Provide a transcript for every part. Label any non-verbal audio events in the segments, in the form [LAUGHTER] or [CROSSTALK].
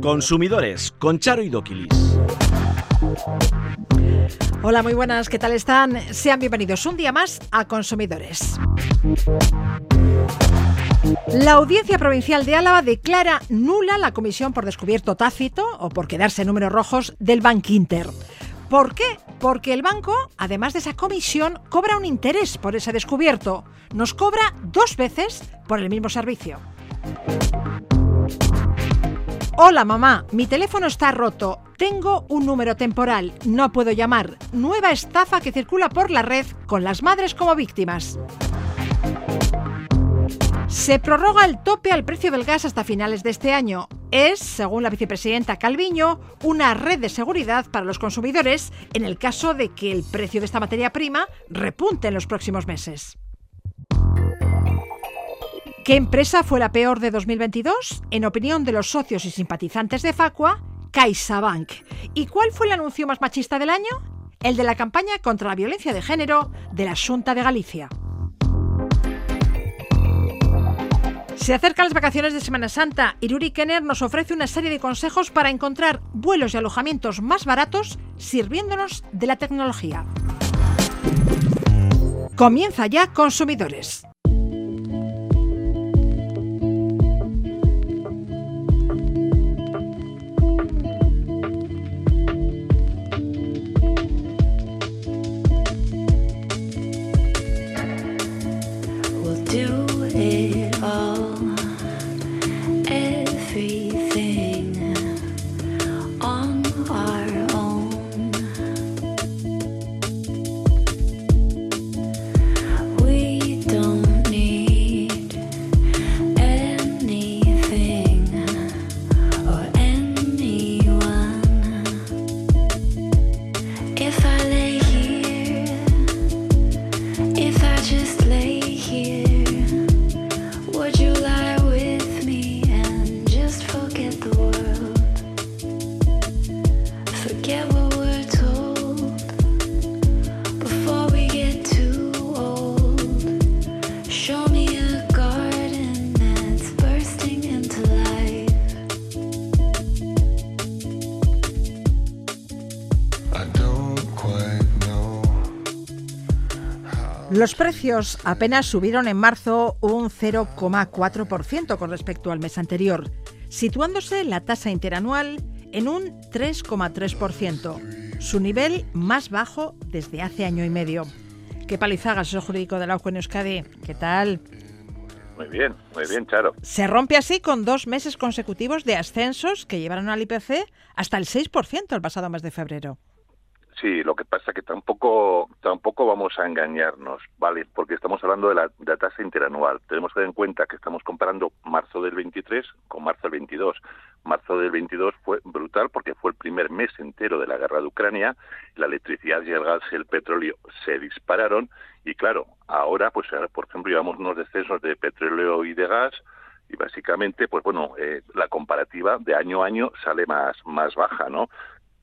Consumidores con Charo y Doquilis. Hola, muy buenas, ¿qué tal están? Sean bienvenidos un día más a Consumidores. La Audiencia Provincial de Álava declara nula la comisión por descubierto tácito o por quedarse números rojos del Bank Inter. ¿Por qué? Porque el banco, además de esa comisión, cobra un interés por ese descubierto. Nos cobra dos veces por el mismo servicio. Hola mamá, mi teléfono está roto. Tengo un número temporal, no puedo llamar. Nueva estafa que circula por la red con las madres como víctimas. Se prorroga el tope al precio del gas hasta finales de este año. Es, según la vicepresidenta Calviño, una red de seguridad para los consumidores en el caso de que el precio de esta materia prima repunte en los próximos meses. ¿Qué empresa fue la peor de 2022? En opinión de los socios y simpatizantes de Facua, CaixaBank. ¿Y cuál fue el anuncio más machista del año? El de la campaña contra la violencia de género de la Junta de Galicia. Se acercan las vacaciones de Semana Santa y Ruri Kenner nos ofrece una serie de consejos para encontrar vuelos y alojamientos más baratos sirviéndonos de la tecnología. Comienza ya Consumidores. Los precios apenas subieron en marzo un 0,4% con respecto al mes anterior, situándose la tasa interanual en un 3,3%, su nivel más bajo desde hace año y medio. ¿Qué palizaga, asesor jurídico de la UCO en Euskadi? ¿Qué tal? Muy bien, muy bien, Charo. Se rompe así con dos meses consecutivos de ascensos que llevaron al IPC hasta el 6% el pasado mes de febrero. Sí, lo que pasa que tampoco tampoco vamos a engañarnos, ¿vale? Porque estamos hablando de la, tasa interanual. Tenemos que tener en cuenta que estamos comparando marzo del 23 con marzo del 22. Marzo del 22 fue brutal porque fue el primer mes entero de la guerra de Ucrania, la electricidad y el gas y el petróleo se dispararon y claro, ahora pues por ejemplo llevamos unos descensos de petróleo y de gas y básicamente pues bueno, eh, la comparativa de año a año sale más más baja, ¿no?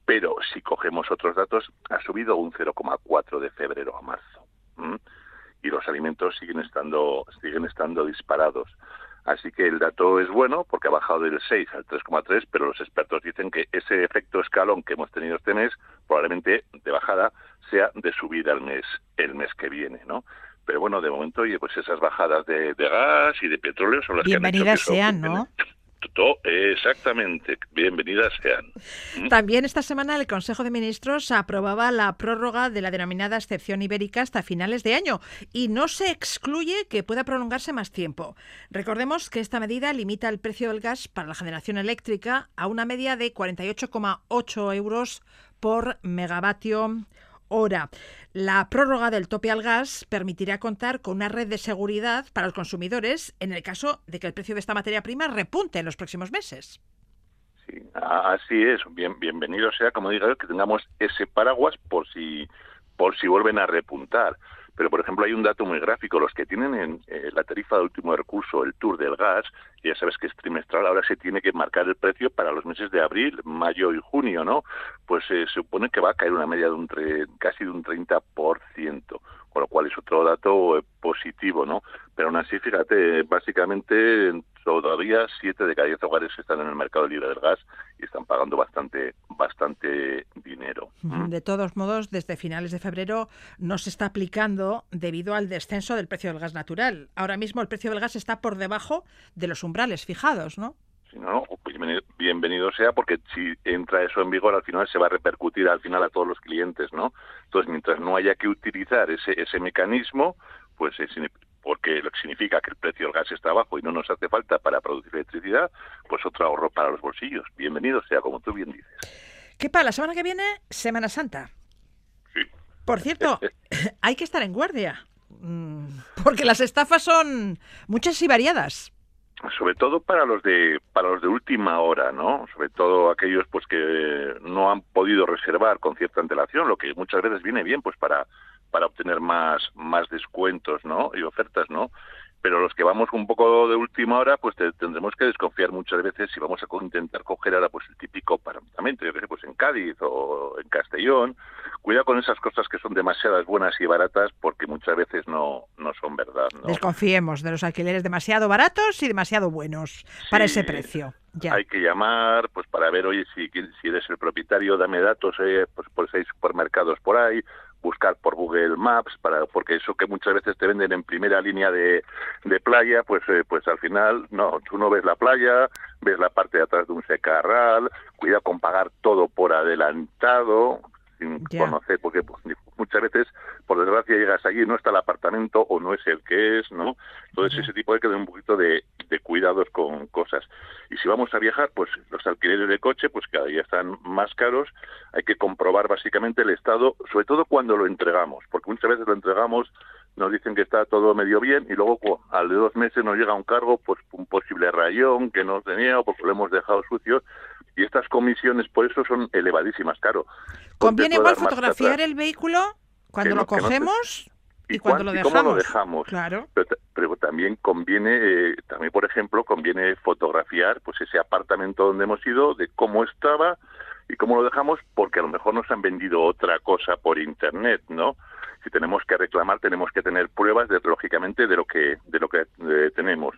Pero si cogemos otros datos, ha subido un 0,4 de febrero a marzo. Y los alimentos siguen estando, siguen estando disparados. Así que el dato es bueno porque ha bajado del 6 al 3,3, pero los expertos dicen que ese efecto escalón que hemos tenido este mes probablemente de bajada sea de subida el mes el mes que viene, ¿no? Pero bueno, de momento, oye, pues esas bajadas de, gas y de petróleo son las que han hecho sean, ¿no? [LAUGHS] exactamente, bienvenidas sean. ¿Mm? También esta semana el Consejo de Ministros aprobaba la prórroga de la denominada excepción ibérica hasta finales de año y no se excluye que pueda prolongarse más tiempo. Recordemos que esta medida limita el precio del gas para la generación eléctrica a una media de 48,8 euros por megavatio hora. La prórroga del tope al gas permitirá contar con una red de seguridad para los consumidores en el caso de que el precio de esta materia prima repunte en los próximos meses. Sí, así es. Bien, bienvenido sea, como digo, que tengamos ese paraguas por si por si vuelven a repuntar. Pero, por ejemplo, hay un dato muy gráfico. Los que tienen en eh, la tarifa de último recurso, el tour del gas, ya sabes que es trimestral, ahora se tiene que marcar el precio para los meses de abril, mayo y junio, ¿no? Pues se supone que va a caer una media de un casi de un 30%, con lo cual es otro dato eh, positivo, ¿no? Pero aún así, fíjate, básicamente todavía siete de cada diez hogares están en el mercado libre del gas y están pagando bastante, bastante dinero. ¿Mm? De todos modos, desde finales de febrero no se está aplicando debido al descenso del precio del gas natural. Ahora mismo el precio del gas está por debajo de los umbrales fijados, ¿no? Si no, bienvenido, sea porque si entra eso en vigor al final se va a repercutir al final a todos los clientes, ¿no? Entonces, mientras no haya que utilizar ese, ese mecanismo, pues es porque lo que significa que el precio del gas está bajo y no nos hace falta para producir electricidad, pues otro ahorro para los bolsillos. Bienvenido sea, como tú bien dices. ¿Qué para la semana que viene? Semana Santa. Sí. Por cierto, [LAUGHS] hay que estar en guardia, mm, porque las estafas son muchas y variadas sobre todo para los de para los de última hora no sobre todo aquellos pues que no han podido reservar con cierta antelación lo que muchas veces viene bien pues para para obtener más más descuentos no y ofertas no pero los que vamos un poco de última hora, pues tendremos que desconfiar muchas veces si vamos a intentar coger ahora pues el típico apartamento, yo que sé, pues en Cádiz o en Castellón. Cuidado con esas cosas que son demasiadas buenas y baratas porque muchas veces no, no son verdad. Desconfiemos de los alquileres demasiado baratos y demasiado buenos para ese precio. Hay que llamar pues para ver, oye, si, si eres el propietario, dame datos, eh, pues, pues hay supermercados por ahí, buscar por Google Maps para porque eso que muchas veces te venden en primera línea de, playa pues eh, pues al final no tú no ves la playa ves la parte de atrás de un secarral cuida con pagar todo por adelantado sin conocer porque pues, muchas veces por desgracia llegas allí y no está el apartamento o no es el que es no entonces ese tipo hay que tener un poquito de, de cuidados con cosas. Y si vamos a viajar, pues los alquileres de coche, pues cada día están más caros. Hay que comprobar básicamente el estado, sobre todo cuando lo entregamos, porque muchas veces lo entregamos, nos dicen que está todo medio bien y luego al de dos meses nos llega un cargo, pues un posible rayón que no tenía o porque lo hemos dejado sucio. Y estas comisiones, por eso son elevadísimas, claro. ¿Conviene igual fotografiar el vehículo cuando lo cogemos? y, cuando lo dejamos. cómo lo dejamos. Claro. Pero, también conviene, eh, también por ejemplo, conviene fotografiar pues ese apartamento donde hemos ido, de cómo estaba y cómo lo dejamos, porque a lo mejor nos han vendido otra cosa por internet, ¿no? Si tenemos que reclamar, tenemos que tener pruebas, de, lógicamente, de lo que de lo que eh, tenemos.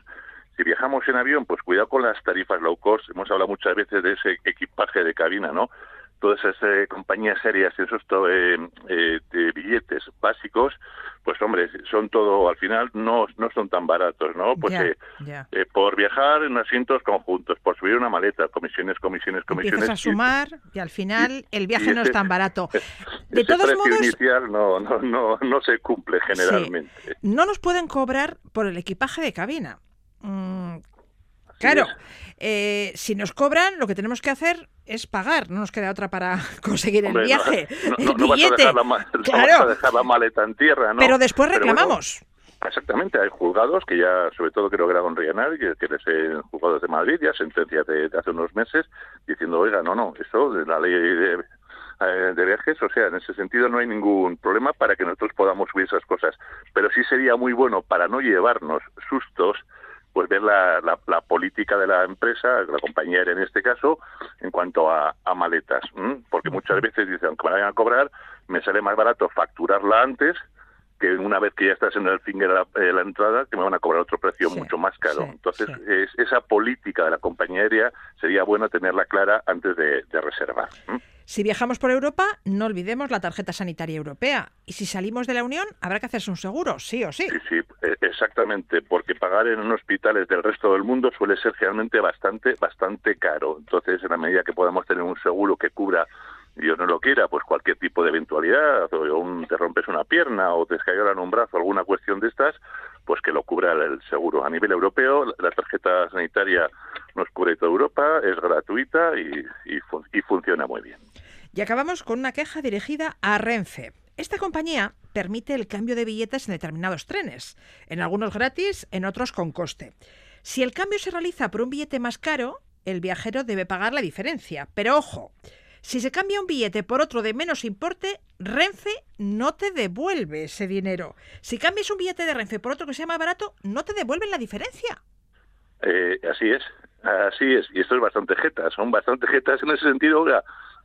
Si viajamos en avión, pues cuidado con las tarifas low cost. Hemos hablado muchas veces de ese equipaje de cabina, ¿no? Todas esas eh, compañías serias y esos eh, eh, de billetes básicos, pues hombre, son todo, al final no, no son tan baratos, ¿no? Pues eh, por viajar en asientos conjuntos, por subir una maleta, comisiones, comisiones, comisiones. Empiezas a sumar y, al final el viaje no es tan barato. [LAUGHS] De todos modos, inicial no, no, no, no se cumple generalmente. No nos pueden cobrar por el equipaje de cabina. Claro. Eh, si nos cobran, lo que tenemos que hacer es pagar, no nos queda otra para [LAUGHS] conseguir el viaje, [LAUGHS] el billete. Vas a dejar la, maleta en tierra, ¿no? Pero después reclamamos. Exactamente, hay juzgados que ya, sobre todo creo que era con Rianar, que, que les he juzgados de Madrid, ya sentencias de, hace unos meses, diciendo, oiga, no, no, eso de la ley de, eh, de viajes, o sea, en ese sentido no hay ningún problema para que nosotros podamos subir esas cosas. Pero sí sería muy bueno para no llevarnos sustos pues ver la, la, política de la empresa, la compañía en este caso, en cuanto a, maletas. Porque muchas veces dicen, aunque me vayan a cobrar, me sale más barato facturarla antes que una vez que ya estás en el finger de la, entrada, que me van a cobrar otro precio mucho más caro. Entonces, esa política de la compañía aérea sería bueno tenerla clara antes de, reservar. Si viajamos por Europa, no olvidemos la tarjeta sanitaria europea. Y si salimos de la Unión, habrá que hacerse un seguro, sí o sí. Sí, sí, e, exactamente, porque pagar en hospitales del resto del mundo suele ser realmente bastante, bastante caro. Entonces, en la medida que podamos tener un seguro que cubra Dios no lo quiera, pues cualquier tipo de eventualidad, o un, te rompes una pierna o te en un brazo, alguna cuestión de estas, pues que lo cubra el seguro. A nivel europeo, la tarjeta sanitaria nos cubre toda Europa, es gratuita y, y, funciona muy bien. Y acabamos con una queja dirigida a Renfe. Esta compañía permite el cambio de billetes en determinados trenes, en algunos gratis, en otros con coste. Si el cambio se realiza por un billete más caro, el viajero debe pagar la diferencia. Pero ojo, Si se cambia un billete por otro de menos importe, Renfe no te devuelve ese dinero. Si cambias un billete de Renfe por otro que sea más barato, no te devuelven la diferencia. Eh, así es, así es. Y esto es bastante jeta. Son bastante jetas en ese sentido.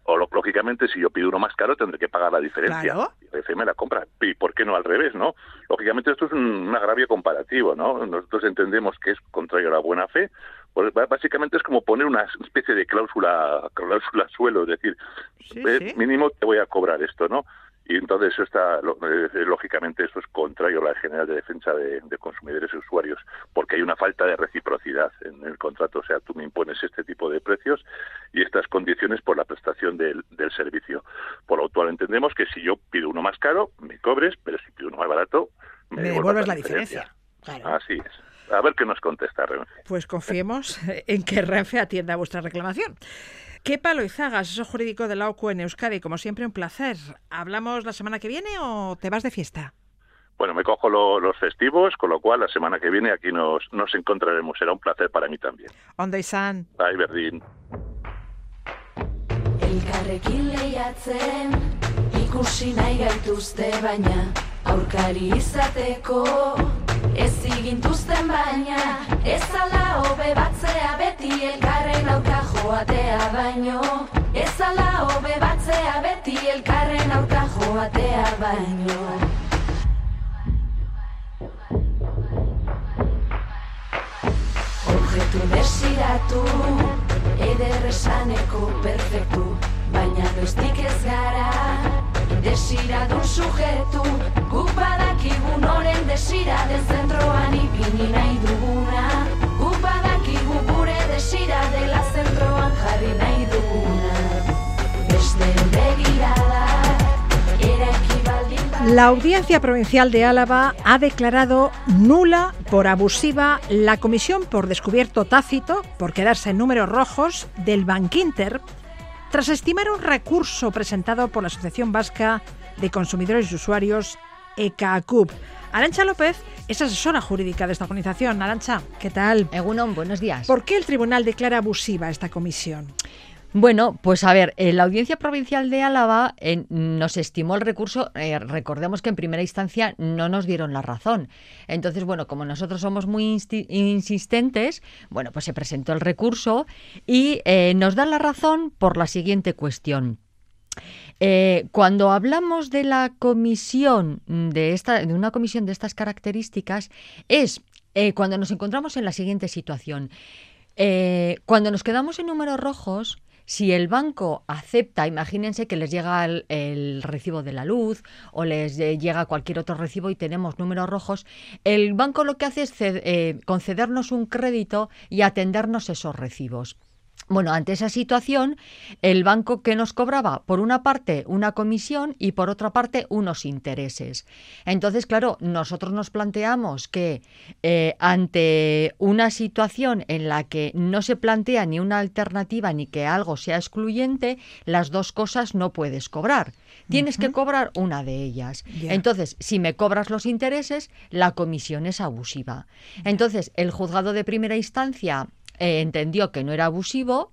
O lógicamente, si yo pido uno más caro, tendré que pagar la diferencia. Claro. Y Renfe me la compra. ¿Y por qué no al revés, no? Lógicamente, esto es un, un agravio comparativo, ¿no? Nosotros entendemos que es contrario a la buena fe. Pues básicamente es como poner una especie de cláusula, cláusula suelo, es decir, Sí, eh, sí. mínimo te voy a cobrar esto, ¿no? Y entonces eso está, lo- eh, lógicamente, eso es contrario a la General de Defensa de, de Consumidores y Usuarios, porque hay una falta de reciprocidad en el contrato. O sea, tú me impones este tipo de precios y estas condiciones por la prestación del, del servicio. Por lo cual entendemos que si yo pido uno más caro, me cobres, pero si pido uno más barato, me, Me devuelves la diferencia. Claro. Así es. A ver qué nos contesta Renfe. Pues confiemos en que Renfe atienda vuestra reclamación. ¿Qué palo Izaga, asesor jurídico de la OCU en Euskadi? Como siempre, un placer. ¿Hablamos la semana que viene o te vas de fiesta? Bueno, me cojo lo- los festivos, con lo cual la semana que viene aquí nos, nos encontraremos. Será un placer para mí también. Ondo izan. Bye, Berdín. Elkarrekin lehiatzen ikusi nahi gaituzte baina aurkari izateko ez igintuzten baina ez ala hobe batzea beti elkarren aurka joatea baino. Ez ala hobe batzea beti elkarren aurka joatea baino. Objektu desiratu, eder esaneko perfektu, baina noiztik ez gara, La Audiencia Provincial de Álava ha declarado nula por abusiva la comisión por descubierto tácito, por quedarse en números rojos, del Bankinter, tras estimar un recurso presentado por la Asociación Vasca de Consumidores y Usuarios, ECACUP. Arancha López es asesora jurídica de esta organización. Arancha, ¿qué tal? Egunon, buenos días. ¿Por qué el tribunal declara abusiva esta comisión? Bueno, pues a ver, eh, la Audiencia Provincial de Álava nos estimó el recurso, eh, recordemos que en primera instancia no nos dieron la razón. Entonces, bueno, como nosotros somos muy insistentes, bueno, pues se presentó el recurso y eh, nos da la razón por la siguiente cuestión. Cuando hablamos de la comisión de esta, de una comisión de estas características, es cuando nos encontramos en la siguiente situación. Cuando nos quedamos en números rojos, si el banco acepta, imagínense que les llega el, recibo de la luz o les eh, llega cualquier otro recibo y tenemos números rojos, el banco lo que hace es eh, concedernos un crédito y atendernos esos recibos. Bueno, ante esa situación, el banco que nos cobraba, por una parte, una comisión y por otra parte, unos intereses. Entonces, claro, nosotros nos planteamos que eh, ante una situación en la que no se plantea ni una alternativa ni que algo sea excluyente, las dos cosas no puedes cobrar. Tienes que cobrar una de ellas. Entonces, si me cobras los intereses, la comisión es abusiva. Entonces, el juzgado de primera instancia eh, entendió que no era abusivo,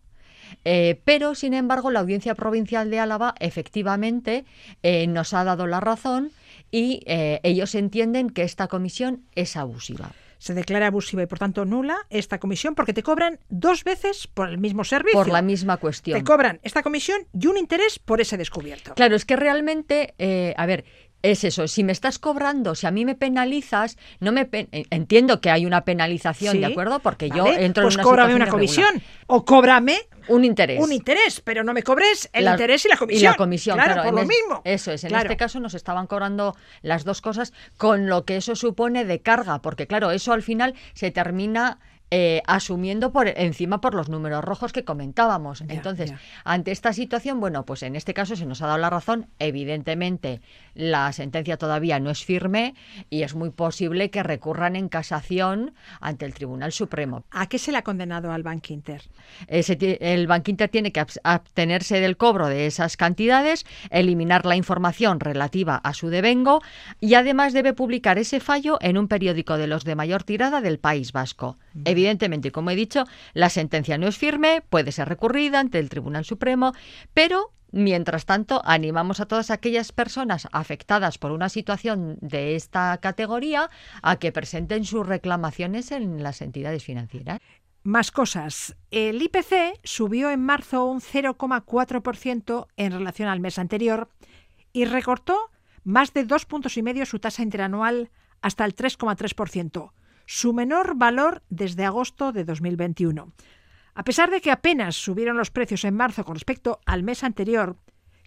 eh, pero, sin embargo, la Audiencia Provincial de Álava efectivamente eh, nos ha dado la razón y eh, ellos entienden que esta comisión es abusiva. Se declara abusiva y por tanto nula esta comisión porque te cobran dos veces por el mismo servicio. Por la misma cuestión. Te cobran esta comisión y un interés por ese descubierto. Claro, es que realmente, a ver, es eso. Si me estás cobrando, si a mí me penalizas, no me pen- entiendo que hay una penalización, Sí, ¿de acuerdo? Porque yo entro pues en una cóbrame una irregular. comisión o cóbrame Un interés. un interés, pero no me cobres el La- interés y la comisión. Y la comisión, claro, claro. por lo es- mismo. Eso es, en Claro. este caso nos estaban cobrando las dos cosas con lo que eso supone de carga, porque claro, eso al final se termina eh, asumiendo por encima por los números rojos que comentábamos. Entonces, ante esta situación, bueno, pues en este caso se nos ha dado la razón. Evidentemente, la sentencia todavía no es firme y es muy posible que recurran en casación ante el Tribunal Supremo. ¿A qué se le ha condenado al Bank Inter? Ese ti- el Banco Inter tiene que abs- abstenerse del cobro de esas cantidades, eliminar la información relativa a su devengo y además debe publicar ese fallo en un periódico de los de mayor tirada del País Vasco. Evidentemente, como he dicho, la sentencia no es firme, puede ser recurrida ante el Tribunal Supremo, pero Mientras tanto, animamos a todas aquellas personas afectadas por una situación de esta categoría a que presenten sus reclamaciones en las entidades financieras. Más cosas. El IPC subió en marzo un 0,4% en relación al mes anterior y recortó más de dos puntos y medio su tasa interanual hasta el 3,3%, su menor valor desde agosto de 2021. A pesar de que apenas subieron los precios en marzo con respecto al mes anterior,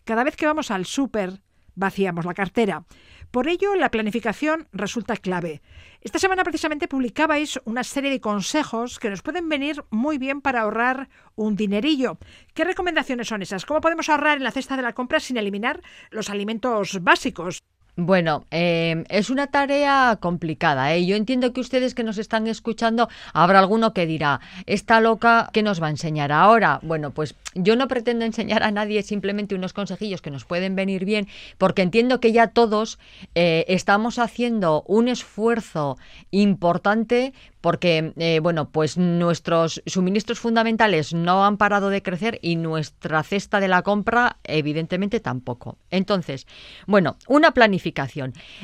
cada vez que vamos al súper vaciamos la cartera. Por ello, la planificación resulta clave. Esta semana precisamente publicabais una serie de consejos que nos pueden venir muy bien para ahorrar un dinerillo. ¿Qué recomendaciones son esas? ¿Cómo podemos ahorrar en la cesta de la compra sin eliminar los alimentos básicos? Bueno, eh, es una tarea complicada. ¿eh? Yo entiendo que ustedes que nos están escuchando, habrá alguno que dirá, esta loca, ¿qué nos va a enseñar ahora? Bueno, pues yo no pretendo enseñar a nadie simplemente unos consejillos que nos pueden venir bien, porque entiendo que ya todos eh, estamos haciendo un esfuerzo importante porque, eh, bueno, pues nuestros suministros fundamentales no han parado de crecer y nuestra cesta de la compra, evidentemente, tampoco. Entonces, bueno, una planificación.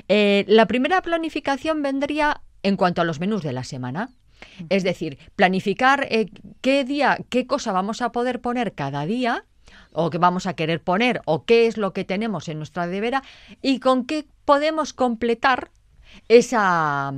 Eh, la primera planificación vendría en cuanto a los menús de la semana. Es decir, planificar eh, qué día, qué cosa vamos a poder poner cada día o qué vamos a querer poner o qué es lo que tenemos en nuestra nevera y con qué podemos completar esa,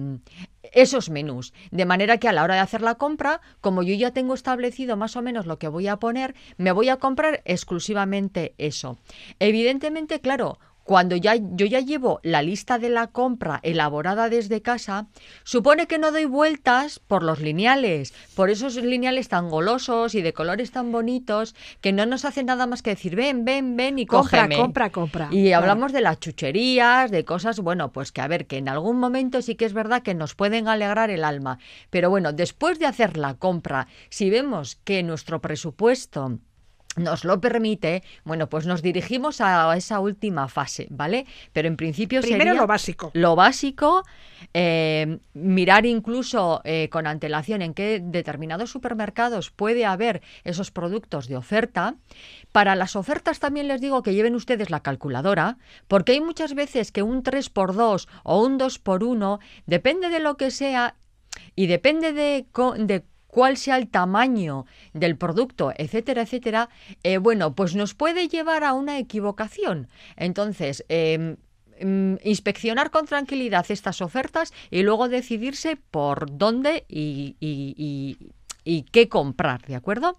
esos menús. De manera que a la hora de hacer la compra, como yo ya tengo establecido más o menos lo que voy a poner, me voy a comprar exclusivamente eso. Evidentemente, claro, cuando ya, yo ya llevo la lista de la compra elaborada desde casa, supone que no doy vueltas por los lineales, por esos lineales tan golosos y de colores tan bonitos que no nos hacen nada más que decir ven, ven, ven y compra, cógeme. compra, compra. Y hablamos de las chucherías, de cosas, bueno, pues que a ver, que en algún momento sí que es verdad que nos pueden alegrar el alma. Pero bueno, después de hacer la compra, si vemos que nuestro presupuesto nos lo permite, bueno, pues nos dirigimos a esa última fase, ¿vale? Pero en principio Primero sería lo básico. Lo básico, eh, mirar incluso eh, con antelación en qué determinados supermercados puede haber esos productos de oferta. Para las ofertas también les digo que lleven ustedes la calculadora, porque hay muchas veces que un 3x2 o un 2x1, depende de lo que sea y depende de, de cuál sea el tamaño del producto, etcétera, etcétera, eh, bueno, pues nos puede llevar a una equivocación. Entonces, eh, inspeccionar con tranquilidad estas ofertas y luego decidirse por dónde y, y qué comprar, ¿de acuerdo?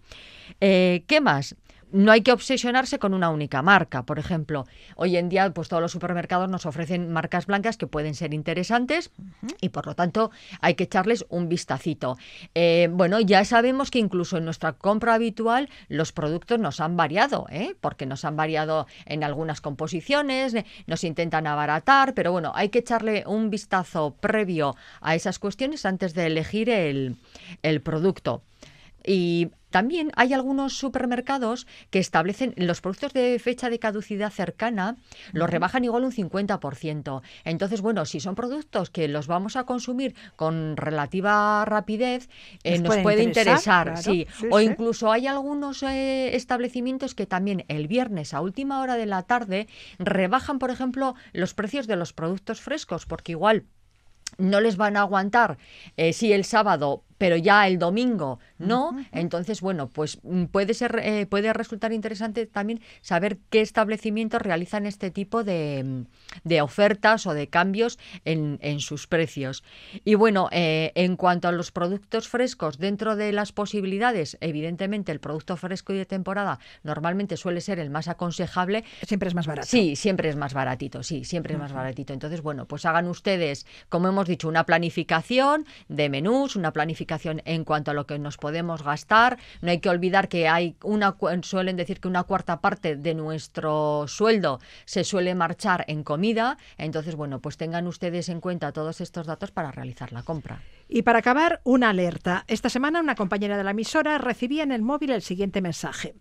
Eh, ¿Qué más? No hay que obsesionarse con una única marca. Por ejemplo, hoy en día pues todos los supermercados nos ofrecen marcas blancas que pueden ser interesantes y por lo tanto hay que echarles un vistacito. Eh, bueno, ya sabemos que incluso en nuestra compra habitual los productos nos han variado, ¿eh? porque nos han variado en algunas composiciones, eh, nos intentan abaratar, pero bueno, hay que echarle un vistazo previo a esas cuestiones antes de elegir el, el producto. Y también hay algunos supermercados que establecen los productos de fecha de caducidad cercana, los rebajan igual un 50%. Entonces, bueno, si son productos que los vamos a consumir con relativa rapidez, eh, nos, puede, interesar, sí. O incluso hay algunos eh, establecimientos que también el viernes a última hora de la tarde rebajan, por ejemplo, los precios de los productos frescos, porque igual no les van a aguantar eh, si el sábado pero ya el domingo no. Entonces, bueno, pues mm, puede ser, eh, puede resultar interesante también saber qué establecimientos realizan este tipo de, mm, de ofertas o de cambios en, en sus precios. Y bueno, eh, en cuanto a los productos frescos, dentro de las posibilidades, evidentemente el producto fresco y de temporada normalmente suele ser el más aconsejable. Siempre es más barato. Sí, siempre es más baratito, sí, siempre es más baratito. Entonces, bueno, pues hagan ustedes, como hemos dicho, una planificación de menús, una planificación en cuanto a lo que nos podemos gastar. No hay que olvidar que hay una suelen decir que una cuarta parte de nuestro sueldo se suele marchar en comida. Entonces, bueno, pues tengan ustedes en cuenta todos estos datos para realizar la compra. Y para acabar, una alerta. Esta semana una compañera de la emisora recibía en el móvil el siguiente mensaje.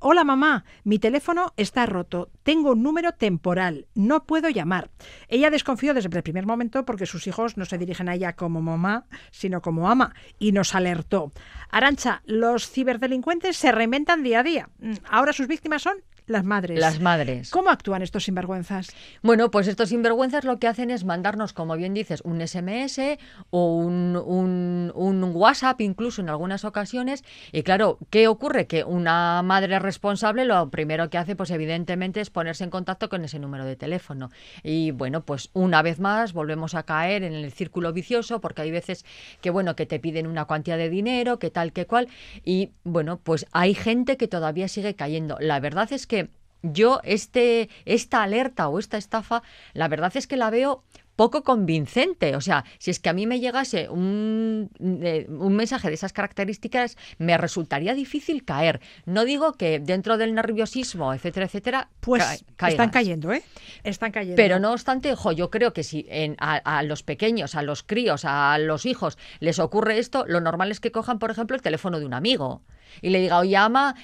Hola mamá, mi teléfono está roto, tengo un número temporal, no puedo llamar. Ella desconfió desde el primer momento porque sus hijos no se dirigen a ella como mamá, sino como ama, y nos alertó. Arancha, los ciberdelincuentes se reinventan día a día. Mm, ahora sus víctimas son Las madres. Las madres. ¿Cómo actúan estos sinvergüenzas? Bueno, pues estos sinvergüenzas lo que hacen es mandarnos, como bien dices, un SMS o un, un, un WhatsApp incluso en algunas ocasiones. Y claro, ¿qué ocurre? Que una madre responsable lo primero que hace, pues evidentemente, es ponerse en contacto con ese número de teléfono. Y bueno, pues una vez más volvemos a caer en el círculo vicioso porque hay veces que, bueno, que te piden una cantidad de dinero, que tal, que cual. Y bueno, pues hay gente que todavía sigue cayendo. La verdad es que yo este, esta alerta o esta estafa, la verdad es que la veo poco convincente. O sea, si es que a mí me llegase un, un, mensaje de esas características, me resultaría difícil caer. No digo que dentro del nerviosismo, etcétera, etcétera, pues están cayendo, ¿eh? Están cayendo. Pero no obstante, yo creo que si en, a, los pequeños, a los críos, a los hijos les ocurre esto, lo normal es que cojan, por ejemplo, el teléfono de un amigo y le diga, oye, llama,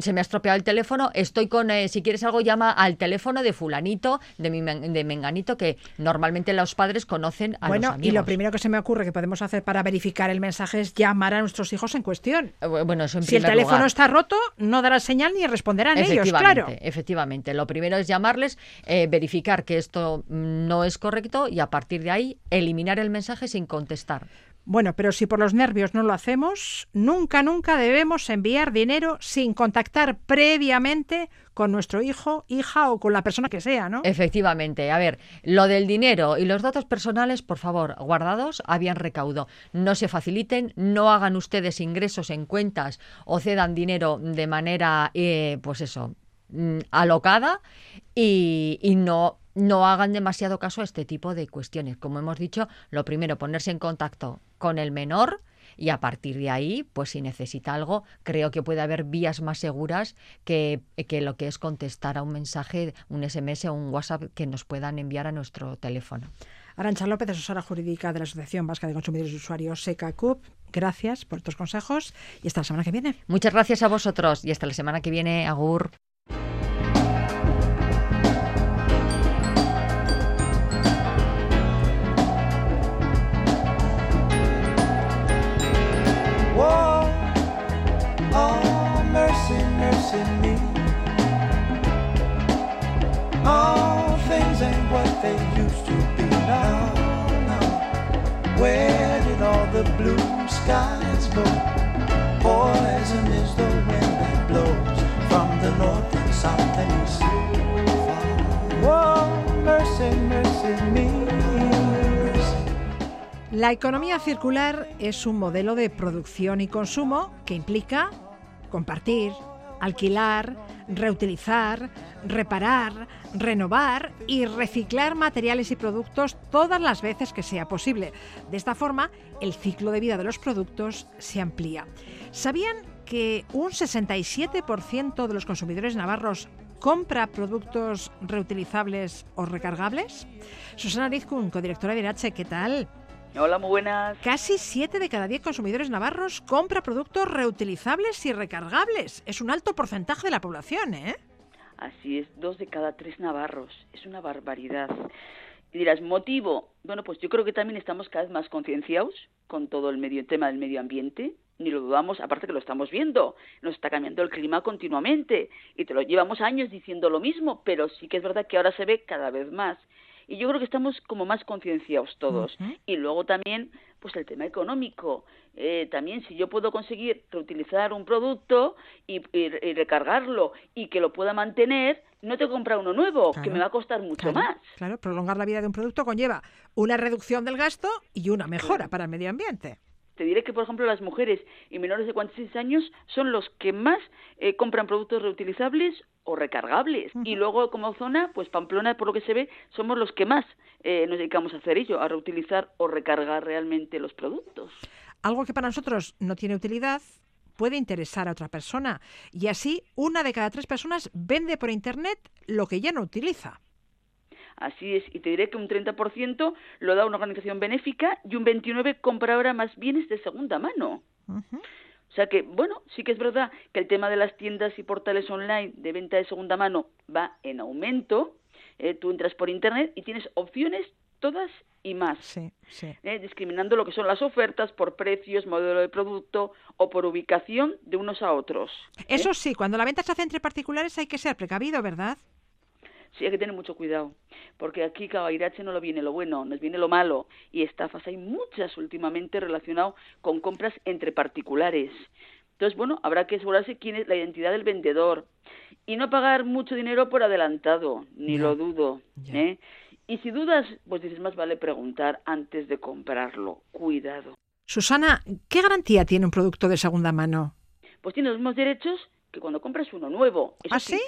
se me ha estropeado el teléfono, estoy con, eh, si quieres algo, llama al teléfono de fulanito, de, mi, de menganito, que normalmente los padres conocen a bueno, los amigos. y lo primero que se me ocurre que podemos hacer para verificar el mensaje es llamar a nuestros hijos en cuestión. Eh, bueno, eso en si el teléfono está roto, no dará señal ni responderán ellos, claro. Efectivamente, lo primero es llamarles, eh, verificar que esto no es correcto y a partir de ahí eliminar el mensaje sin contestar. Bueno, pero si por los nervios no lo hacemos, nunca, nunca debemos enviar dinero sin contactar previamente con nuestro hijo, hija o con la persona que sea, ¿no? Efectivamente. A ver, lo del dinero y los datos personales, por favor, guardados habían recaudo. No se faciliten, no hagan ustedes ingresos en cuentas o cedan dinero de manera, eh, pues eso, mm, alocada y, y no no hagan demasiado caso a este tipo de cuestiones. Como hemos dicho, lo primero, ponerse en contacto con el menor y a partir de ahí, pues si necesita algo, creo que puede haber vías más seguras que, que lo que es contestar a un mensaje, un SMS o un WhatsApp que nos puedan enviar a nuestro teléfono. Arancha López, asesora jurídica de la Asociación Vasca de Consumidores y Usuarios, SECACUP. Gracias por estos consejos y hasta la semana que viene. Muchas gracias a vosotros y hasta la semana que viene. Agur. La economía circular es un modelo de producción y consumo que implica compartir, alquilar, reutilizar, reparar, renovar y reciclar materiales y productos todas las veces que sea posible. De esta forma, el ciclo de vida de los productos se amplía. ¿Sabían que un 67% de los consumidores navarros compra productos reutilizables o recargables? Susana Rizkun, codirectora de IRACHE, ¿qué tal? Hola, muy buenas. Casi 7 de cada 10 consumidores navarros compra productos reutilizables y recargables. Es un alto porcentaje de la población, ¿eh? Así es, dos de cada tres navarros. Es una barbaridad. Y dirás, ¿motivo? Bueno, pues yo creo que también estamos cada vez más concienciados con todo el medio, tema del medio ambiente. Ni lo dudamos, aparte que lo estamos viendo. Nos está cambiando el clima continuamente. Y te lo llevamos años diciendo lo mismo, pero sí que es verdad que ahora se ve cada vez más y yo creo que estamos como más concienciados todos. Y luego también, pues el tema económico. Eh, también si yo puedo conseguir reutilizar un producto y, recargarlo y que lo pueda mantener, no te comprar uno nuevo, que me va a costar mucho más. Claro, prolongar la vida de un producto conlleva una reducción del gasto y una mejora para el medio ambiente te diré que, por ejemplo, las mujeres y menores de 46 años son los que más eh, compran productos reutilizables o recargables. Y luego, como zona, pues Pamplona, por lo que se ve, somos los que más eh, nos dedicamos a hacer ello, a reutilizar o recargar realmente los productos. Algo que para nosotros no tiene utilidad puede interesar a otra persona. Y así, una de cada tres personas vende por Internet lo que ya no utiliza. Así es, y te diré que un 30% lo da una organización benéfica y un 29% compra ahora más bienes de segunda mano. O sea que, bueno, sí que es verdad que el tema de las tiendas y portales online de venta de segunda mano va en aumento. Eh, tú entras por Internet y tienes opciones todas y más. Sí, sí. ¿eh? discriminando lo que son las ofertas por precios, modelo de producto o por ubicación de unos a otros. ¿eh? Eso sí, cuando la venta se hace entre particulares hay que ser precavido, ¿verdad? Sí, hay que tener mucho cuidado, porque aquí cada Irache no lo viene lo bueno, nos viene lo malo, y estafas hay muchas últimamente relacionadas con compras entre particulares. Entonces, bueno, habrá que asegurarse quién es la identidad del vendedor y no pagar mucho dinero por adelantado, ni lo dudo. ¿eh? Y si dudas, pues dices, más vale preguntar antes de comprarlo. Cuidado. Susana, ¿qué garantía tiene un producto de segunda mano? Pues tiene los mismos derechos que cuando compras uno nuevo. Eso ¿Ah, sí?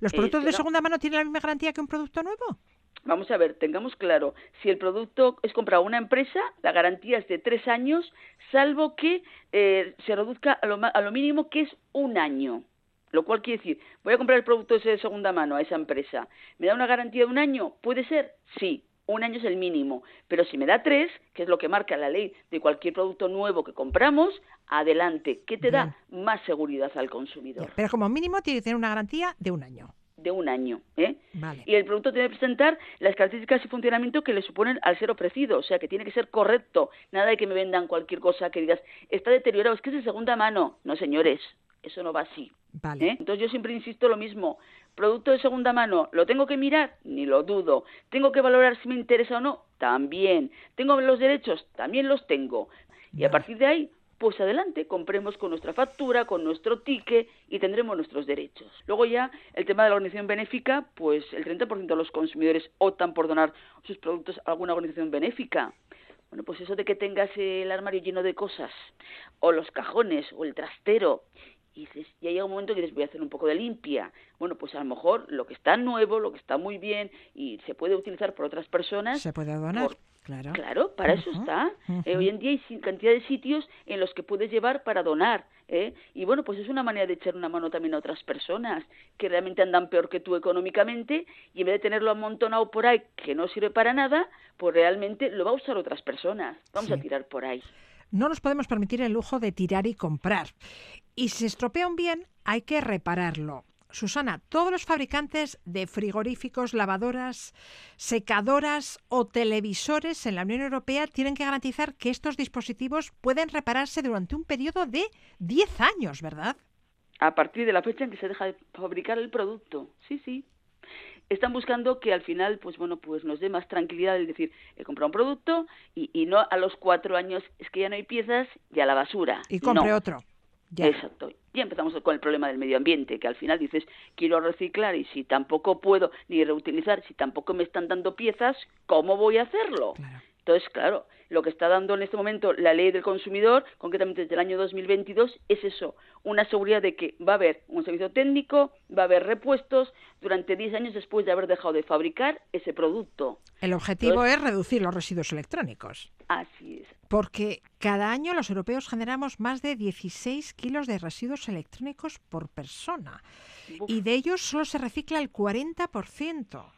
¿Los Eh, productos de segunda mano tienen la misma garantía que un producto nuevo? Vamos a ver, tengamos claro, si el producto es comprado a una empresa, la garantía es de tres años, salvo que eh, se reduzca a lo, a lo mínimo que es un año. Lo cual quiere decir, voy a comprar el producto ese de segunda mano a esa empresa. ¿Me da una garantía de un año? ¿Puede ser? Sí, un año es el mínimo. Pero si me da tres, que es lo que marca la ley de cualquier producto nuevo que compramos, adelante, que te da más seguridad al consumidor. Pero como mínimo tiene que tener una garantía de un año. De un año, ¿eh? Vale. y el producto tiene que presentar las características y funcionamiento que le suponen al ser ofrecido, o sea que tiene que ser correcto, nada de que me vendan cualquier cosa que digas está deteriorado, es que es de segunda mano, no señores, eso no va así. Vale. ¿eh? Entonces yo siempre insisto lo mismo, producto de segunda mano, ¿lo tengo que mirar? Ni lo dudo, ¿tengo que valorar si me interesa o no? También, ¿tengo los derechos? También los tengo. Y a partir de ahí, pues adelante, compremos con nuestra factura, con nuestro ticket y tendremos nuestros derechos. Luego ya el tema de la organización benéfica, pues el 30% de los consumidores optan por donar sus productos a alguna organización benéfica. Bueno, pues eso de que tengas el armario lleno de cosas, o los cajones, o el trastero, y ya llega un momento que dices, voy a hacer un poco de limpia. Bueno, pues a lo mejor lo que está nuevo, lo que está muy bien y se puede utilizar por otras personas, Se puede donar, por- claro. Claro, para eso está. Eh, hoy en día hay cantidad de sitios en los que puedes llevar para donar. ¿eh? Y bueno, pues es una manera de echar una mano también a otras personas que realmente andan peor que tú económicamente y en vez de tenerlo amontonado por ahí que no sirve para nada, pues realmente lo va a usar otras personas. Vamos Sí. a tirar por ahí. No nos podemos permitir el lujo de tirar y comprar. Y si se estropea un bien, hay que repararlo. Susana, todos los fabricantes de frigoríficos, lavadoras, secadoras o televisores en la Unión Europea tienen que garantizar que estos dispositivos pueden repararse durante un periodo de 10 años, ¿verdad? a partir de la fecha en que se deja de fabricar el producto. Sí, sí. Están buscando que al final, pues bueno, pues nos dé más tranquilidad el decir, he comprado un producto y, y no a los cuatro años es que ya no hay piezas y a la basura. Y compre No. otro. Ya. Exacto. Ya empezamos con el problema del medio ambiente, que al final dices, quiero reciclar y si tampoco puedo ni reutilizar, si tampoco me están dando piezas, ¿cómo voy a hacerlo? Claro. Entonces, claro, lo que está dando en este momento la ley del consumidor, concretamente desde el año 2022, es eso, una seguridad de que va a haber un servicio técnico, va a haber repuestos durante 10 años después de haber dejado de fabricar ese producto. El objetivo Entonces- es reducir los residuos electrónicos. Así es. Porque cada año los europeos generamos más de 16 kilos de residuos electrónicos por persona. Uf. Y de ellos solo se recicla el 40%.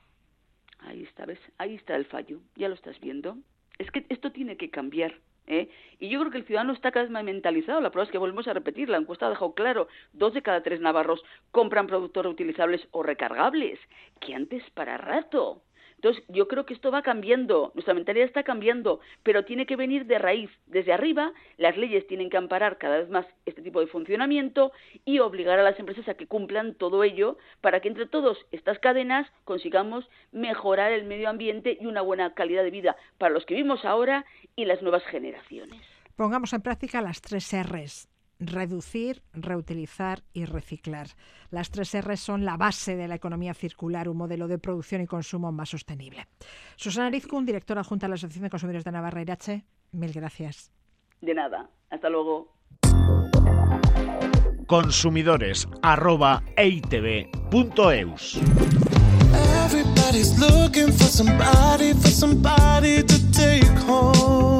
Ahí está, ¿ves? Ahí está el fallo. Ya lo estás viendo. Es que esto tiene que cambiar. ¿eh? Y yo creo que el ciudadano está cada vez más mentalizado. La prueba es que volvemos a repetir. La encuesta ha dejado claro. Dos de cada tres navarros compran productos reutilizables o recargables. Que antes para rato. Entonces, yo creo que esto va cambiando, nuestra mentalidad está cambiando, pero tiene que venir de raíz. Desde arriba, las leyes tienen que amparar cada vez más este tipo de funcionamiento y obligar a las empresas a que cumplan todo ello para que entre todos estas cadenas consigamos mejorar el medio ambiente y una buena calidad de vida para los que vivimos ahora y las nuevas generaciones. Pongamos en práctica las tres R's. Reducir, reutilizar y reciclar. Las tres R's son la base de la economía circular, un modelo de producción y consumo más sostenible. Susana Arizcun, directora adjunta de la Asociación de Consumidores de Navarra Irache, mil gracias. De nada. Hasta luego. Consumidores arroba eitv.eus. Everybody's looking for somebody, for somebody to take home.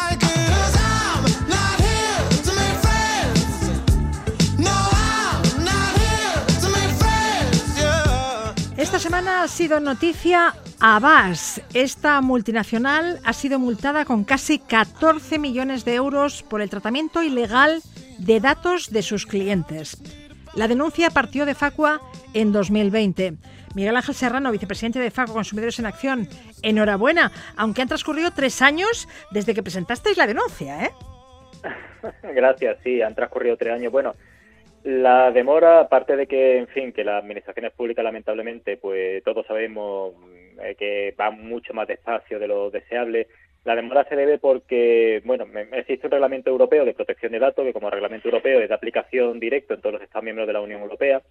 Esta semana ha sido noticia Abbas. Esta multinacional ha sido multada con casi 14 millones de euros por el tratamiento ilegal de datos de sus clientes. La denuncia partió de Facua en 2020. Miguel Ángel Serrano, vicepresidente de Facua Consumidores en Acción, enhorabuena, aunque han transcurrido tres años desde que presentasteis la denuncia, ¿eh? [LAUGHS] Gracias, sí, han transcurrido tres años. Bueno, la demora, aparte de que, en fin, que las administraciones públicas lamentablemente, pues todos sabemos eh, que van mucho más despacio de lo deseable, la demora se debe porque, bueno, existe un reglamento europeo de protección de datos que como reglamento europeo es de aplicación directa en todos los Estados miembros de la Unión Europea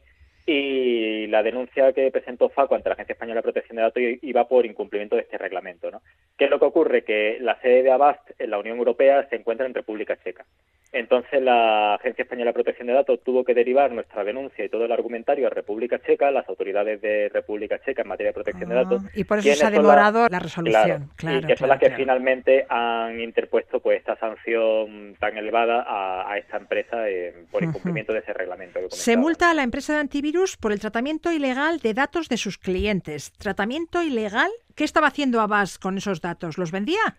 y la denuncia que presentó FACO ante la Agencia Española de Protección de Datos iba por incumplimiento de este reglamento. ¿no? ¿Qué es lo que ocurre? Que la sede de Avast en la Unión Europea se encuentra en República Checa. Entonces la Agencia Española de Protección de Datos tuvo que derivar nuestra denuncia y todo el argumentario a República Checa, las autoridades de República Checa en materia de protección de datos. Ah, y por eso se ha demorado la, resolución. Claro, y que son las que finalmente han interpuesto pues esta sanción tan elevada a, esta empresa eh, por incumplimiento de ese reglamento. se multa a la empresa de antivirus por el tratamiento ilegal de datos de sus clientes. ¿Tratamiento ilegal? ¿Qué estaba haciendo Abbas con esos datos? ¿Los vendía?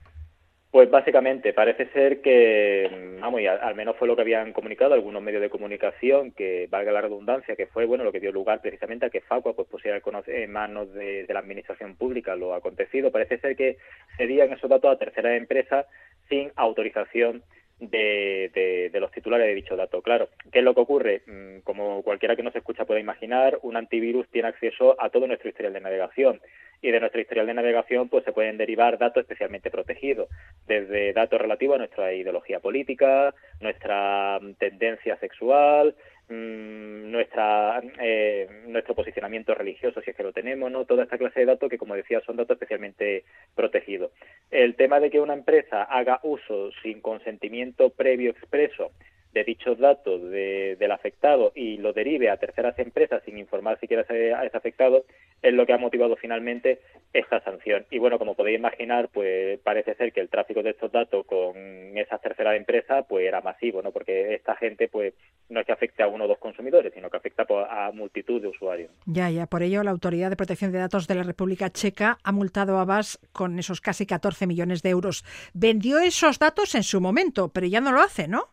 Pues básicamente parece ser que, vamos, y al, menos fue lo que habían comunicado algunos medios de comunicación, que valga la redundancia, que fue bueno lo que dio lugar precisamente a que Facua pues pusiera en manos de, la administración pública lo acontecido. Parece ser que cedían esos datos a terceras empresas sin autorización de, de, los titulares de dicho dato. Claro, ¿qué es lo que ocurre? Mm, como cualquiera que nos escucha puede imaginar, un antivirus tiene acceso a todo nuestro historial de navegación y de nuestro historial de navegación pues se pueden derivar datos especialmente protegidos, desde datos relativos a nuestra ideología política, nuestra mm, tendencia sexual, mm, nuestra eh, nuestro posicionamiento religioso si es que lo tenemos no toda esta clase de datos que como decía son datos especialmente protegidos. El tema de que una empresa haga uso sin consentimiento previo expreso de dichos datos del afectado y lo derive a terceras empresas sin informar siquiera a ese afectado es lo que ha motivado finalmente esta sanción. Y bueno, como podéis imaginar, pues parece ser que el tráfico de estos datos con esas terceras empresas pues era masivo, ¿no? Porque esta gente pues no es que afecte a uno o dos consumidores, sino que afecta pues, a multitud de usuarios. Ya, ya, por ello la Autoridad de Protección de Datos de la República Checa ha multado a VAS con esos casi 14 millones de euros. Vendió esos datos en su momento, pero ya no lo hace, ¿no?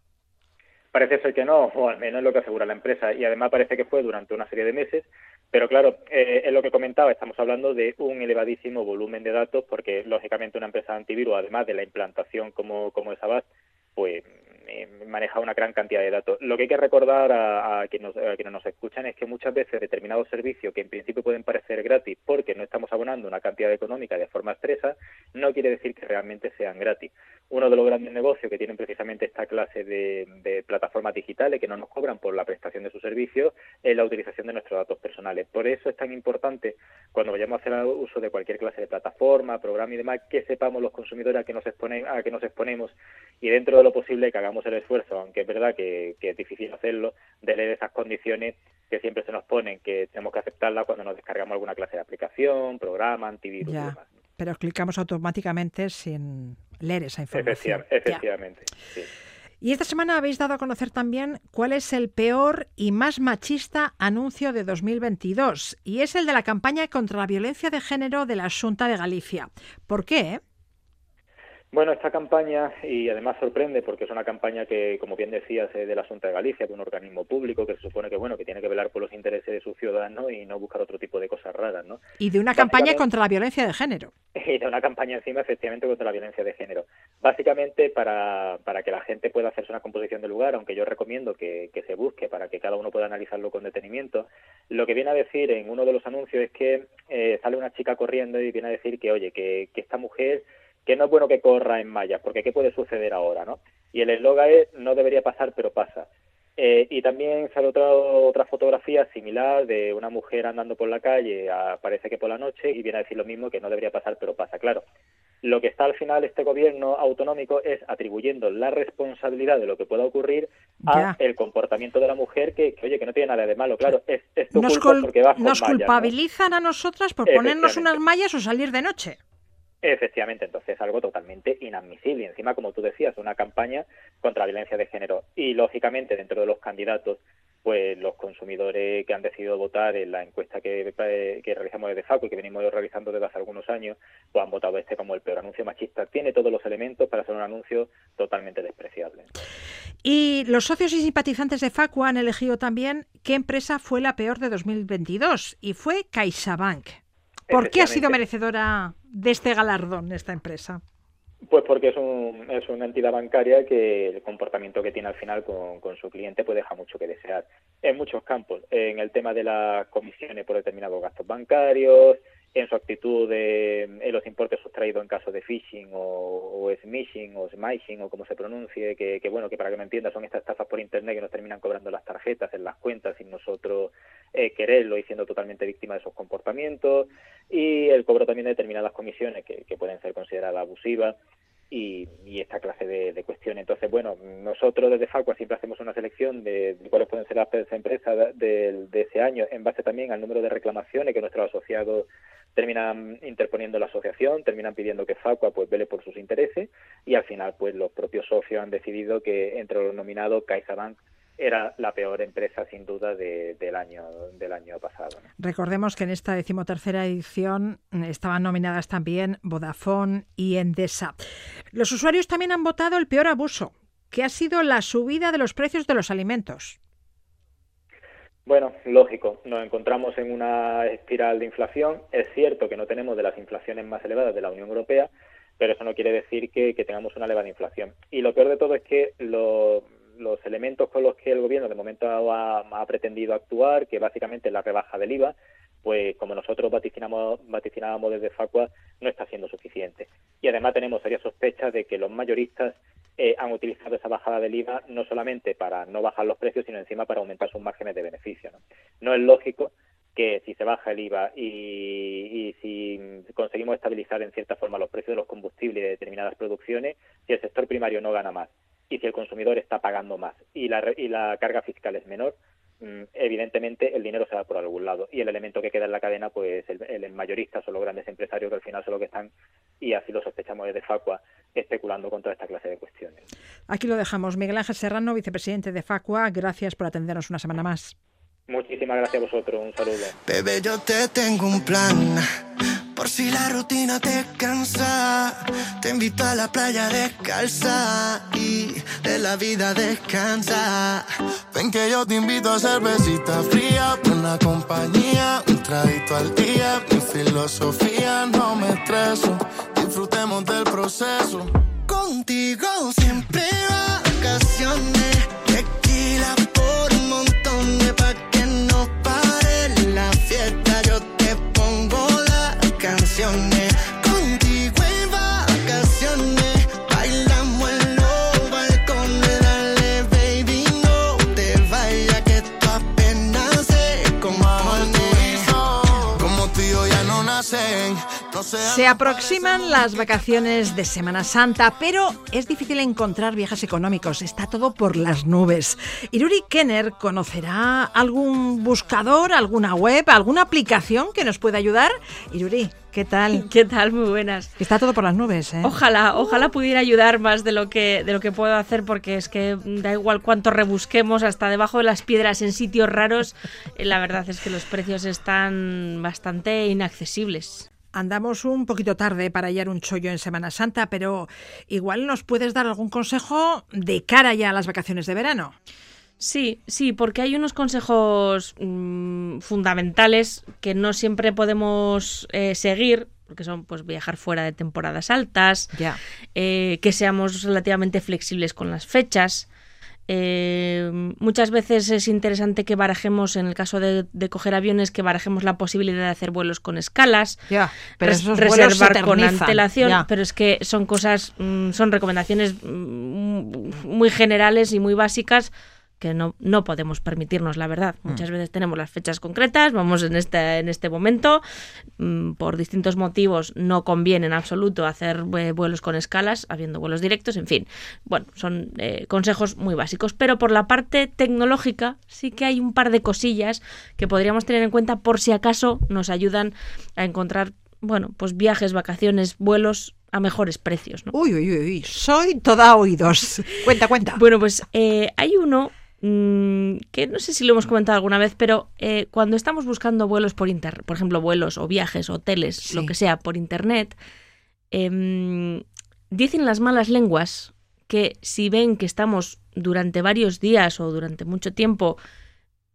Parece ser que no, o al menos es lo que asegura la empresa, y además parece que fue durante una serie de meses, pero claro, eh, es lo que comentaba, estamos hablando de un elevadísimo volumen de datos, porque lógicamente una empresa antivirus, además de la implantación como, como es Avast, pues eh, maneja una gran cantidad de datos. Lo que hay que recordar a, a, quienes, nos escuchan es que muchas veces determinados servicios que en principio pueden parecer gratis porque no estamos abonando una cantidad económica de forma expresa, no quiere decir que realmente sean gratis. Uno de los grandes negocios que tienen precisamente esta clase de, plataformas digitales que no nos cobran por la prestación de sus servicios es la utilización de nuestros datos personales. Por eso es tan importante cuando vayamos a hacer uso de cualquier clase de plataforma, programa y demás, que sepamos los consumidores a que nos, a que nos exponemos y dentro de lo posible que hagamos el esfuerzo, aunque es verdad que, es difícil hacerlo, de leer esas condiciones que siempre se nos ponen, que tenemos que aceptarla cuando nos descargamos alguna clase de aplicación, programa, antivirus y demás. Pero clicamos automáticamente sin leer esa información. efectivamente. Y esta semana habéis dado a conocer también cuál es el peor y más machista anuncio de 2022, y es el de la campaña contra la violencia de género de la Junta de Galicia. ¿Por qué? Bueno, esta campaña, y además sorprende porque es una campaña que, como bien decías, es del Asunto de Galicia, de un organismo público que se supone que, bueno, que tiene que velar por los intereses de sus ciudadanos y no buscar otro tipo de cosas raras, ¿no? Y de una campaña contra la violencia de género. [LAUGHS] Y de una campaña encima, efectivamente, contra la violencia de género. Básicamente, para, para que la gente pueda hacerse una composición del lugar, aunque yo recomiendo que, que se busque para que cada uno pueda analizarlo con detenimiento, lo que viene a decir en uno de los anuncios es que eh, sale una chica corriendo y viene a decir que, oye, que, que esta mujer que no es bueno que corra en mallas, porque ¿qué puede suceder ahora? ¿no? Y el eslogan es, no debería pasar, pero pasa. Eh, y también sale otra, otra fotografía similar de una mujer andando por la calle, parece que por la noche, y viene a decir lo mismo, que no debería pasar, pero pasa. Claro, lo que está al final este gobierno autonómico es atribuyendo la responsabilidad de lo que pueda ocurrir a el comportamiento de la mujer que, oye que no tiene nada de malo claro es, nos, porque nos culpabilizan a nosotras por ponernos unas mallas o salir de noche Efectivamente, entonces es algo totalmente inadmisible. Y encima, como tú decías, una campaña contra la violencia de género. Y lógicamente, dentro de los candidatos, pues los consumidores que han decidido votar en la encuesta que, eh, realizamos desde FACO y que venimos realizando desde hace algunos años, pues han votado este como el peor anuncio machista. Tiene todos los elementos para ser un anuncio totalmente despreciable. Y los socios y simpatizantes de FACO han elegido también qué empresa fue la peor de 2022 y fue CaixaBank. ¿Por qué ha sido merecedora de este galardón esta empresa? Pues porque es, un, es una entidad bancaria que el comportamiento que tiene al final con, con, su cliente pues deja mucho que desear en muchos campos, en el tema de las comisiones por determinados gastos bancarios, en su actitud de, en los importes sustraídos en caso de phishing o, smishing o smishing o como se pronuncie, que, bueno, que para que me entienda son estas estafas por internet que nos terminan cobrando las tarjetas en las cuentas sin nosotros eh, quererlo y siendo totalmente víctima de esos comportamientos. Y el cobro también de determinadas comisiones que pueden ser consideradas abusivas y, y, esta clase de, de, cuestiones. Entonces, bueno, nosotros desde Facua siempre hacemos una selección de, cuáles pueden ser las empresas de, de, ese año en base también al número de reclamaciones que nuestros asociados terminan interponiendo la asociación, terminan pidiendo que Facua pues vele por sus intereses y al final pues los propios socios han decidido que entre los nominados CaixaBank era la peor empresa sin duda de, del año del año pasado. ¿no? Recordemos que en esta decimotercera edición estaban nominadas también Vodafone y Endesa. Los usuarios también han votado el peor abuso, que ha sido la subida de los precios de los alimentos. Bueno, lógico, nos encontramos en una espiral de inflación. Es cierto que no tenemos de las inflaciones más elevadas de la Unión Europea, pero eso no quiere decir que, que tengamos una elevada inflación. Y lo peor de todo es que lo, los elementos con los que el gobierno de momento ha, pretendido actuar, que básicamente es la rebaja del IVA, pues como nosotros vaticinamos, vaticinábamos desde Facua, no está siendo suficiente. Y además tenemos serias sospechas de que los mayoristas eh, han utilizado esa bajada del IVA no solamente para no bajar los precios, sino encima para aumentar sus márgenes de beneficio. No, no es lógico que si se baja el IVA y, y, si conseguimos estabilizar en cierta forma los precios de los combustibles y de determinadas producciones, si el sector primario no gana más y si el consumidor está pagando más y la, y la carga fiscal es menor, evidentemente el dinero se va por algún lado y el elemento que queda en la cadena pues el, el mayorista son los grandes empresarios que al final son los que están y así lo sospechamos desde Facua especulando con toda esta clase de cuestiones. Aquí lo dejamos. Miguel Ángel Serrano, vicepresidente de Facua, gracias por atendernos una semana más. Muchísimas gracias a vosotros, un saludo. Bebé, yo te tengo un plan. Por si la rutina te cansa, te invito a la playa descalza y de la vida descansa. Ven que yo te invito a cervecita fría, buena compañía, un traguito al día. Mi filosofía no me estreso, disfrutemos del proceso. Contigo siempre vacaciones, se aproximan las vacaciones de Semana Santa, pero es difícil encontrar viajes económicos. Está todo por las nubes. Iruri Kenner conocerá algún buscador, alguna web, alguna aplicación que nos pueda ayudar. Iruri, ¿Qué tal? [LAUGHS] ¿Qué tal? Muy buenas. Está todo por las nubes, ¿eh? Ojalá, ojalá pudiera ayudar más de lo que de lo que puedo hacer porque es que da igual cuánto rebusquemos hasta debajo de las piedras en sitios raros, la verdad es que los precios están bastante inaccesibles. Andamos un poquito tarde para hallar un chollo en Semana Santa, pero igual nos puedes dar algún consejo de cara ya a las vacaciones de verano. Sí, sí, porque hay unos consejos mmm, fundamentales que no siempre podemos eh, seguir, porque son pues viajar fuera de temporadas altas, eh, que seamos relativamente flexibles con las fechas. Eh, muchas veces es interesante que barajemos, en el caso de, de, coger aviones, que barajemos la posibilidad de hacer vuelos con escalas, pero res, reservar con antelación, pero es que son cosas, mmm, son recomendaciones mmm, muy generales y muy básicas que no, no podemos permitirnos, la verdad. Muchas mm. veces tenemos las fechas concretas, vamos en este, en este momento, mmm, por distintos motivos no conviene en absoluto hacer eh, vuelos con escalas, habiendo vuelos directos, en fin. Bueno, son eh, consejos muy básicos, pero por la parte tecnológica sí que hay un par de cosillas que podríamos tener en cuenta por si acaso nos ayudan a encontrar, bueno, pues viajes, vacaciones, vuelos a mejores precios. ¿no? Uy, uy, uy, soy toda oídos. cuenta, cuenta. Bueno, pues eh, hay uno mm, que no sé si lo hemos comentado alguna vez, pero eh, cuando estamos buscando vuelos por internet, por ejemplo, vuelos o viajes, hoteles, lo que sea, por internet, em, dicen las malas lenguas que si ven que estamos durante varios días o durante mucho tiempo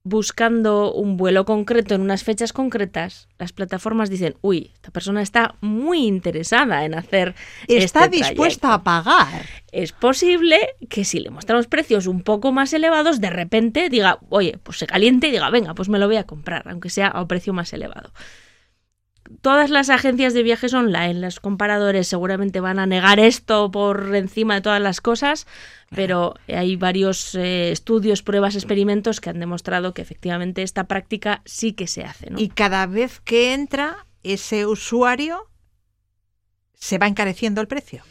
buscando un vuelo concreto en unas fechas concretas, las plataformas dicen, uy, esta persona está muy interesada en hacer... Está este dispuesta a pagar. Es posible que si le mostramos precios un poco más elevados, de repente diga, oye, pues se caliente y diga, venga, pues me lo voy a comprar, aunque sea a un precio más elevado todas las agencias de viajes online, los comparadores seguramente van a negar esto por encima de todas las cosas, pero hay varios eh, estudios, pruebas, experimentos que han demostrado que efectivamente esta práctica sí que se hace. Y cada vez que entra ese usuario, se va encareciendo el precio.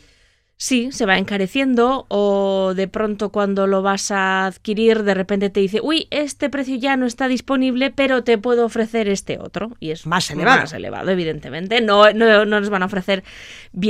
Sí, se va encareciendo o de pronto cuando lo vas a adquirir de repente te dice, uy, este precio ya no está disponible, pero te puedo ofrecer este otro. Y es más elevado. Más elevado, evidentemente. No, no, no nos van a ofrecer,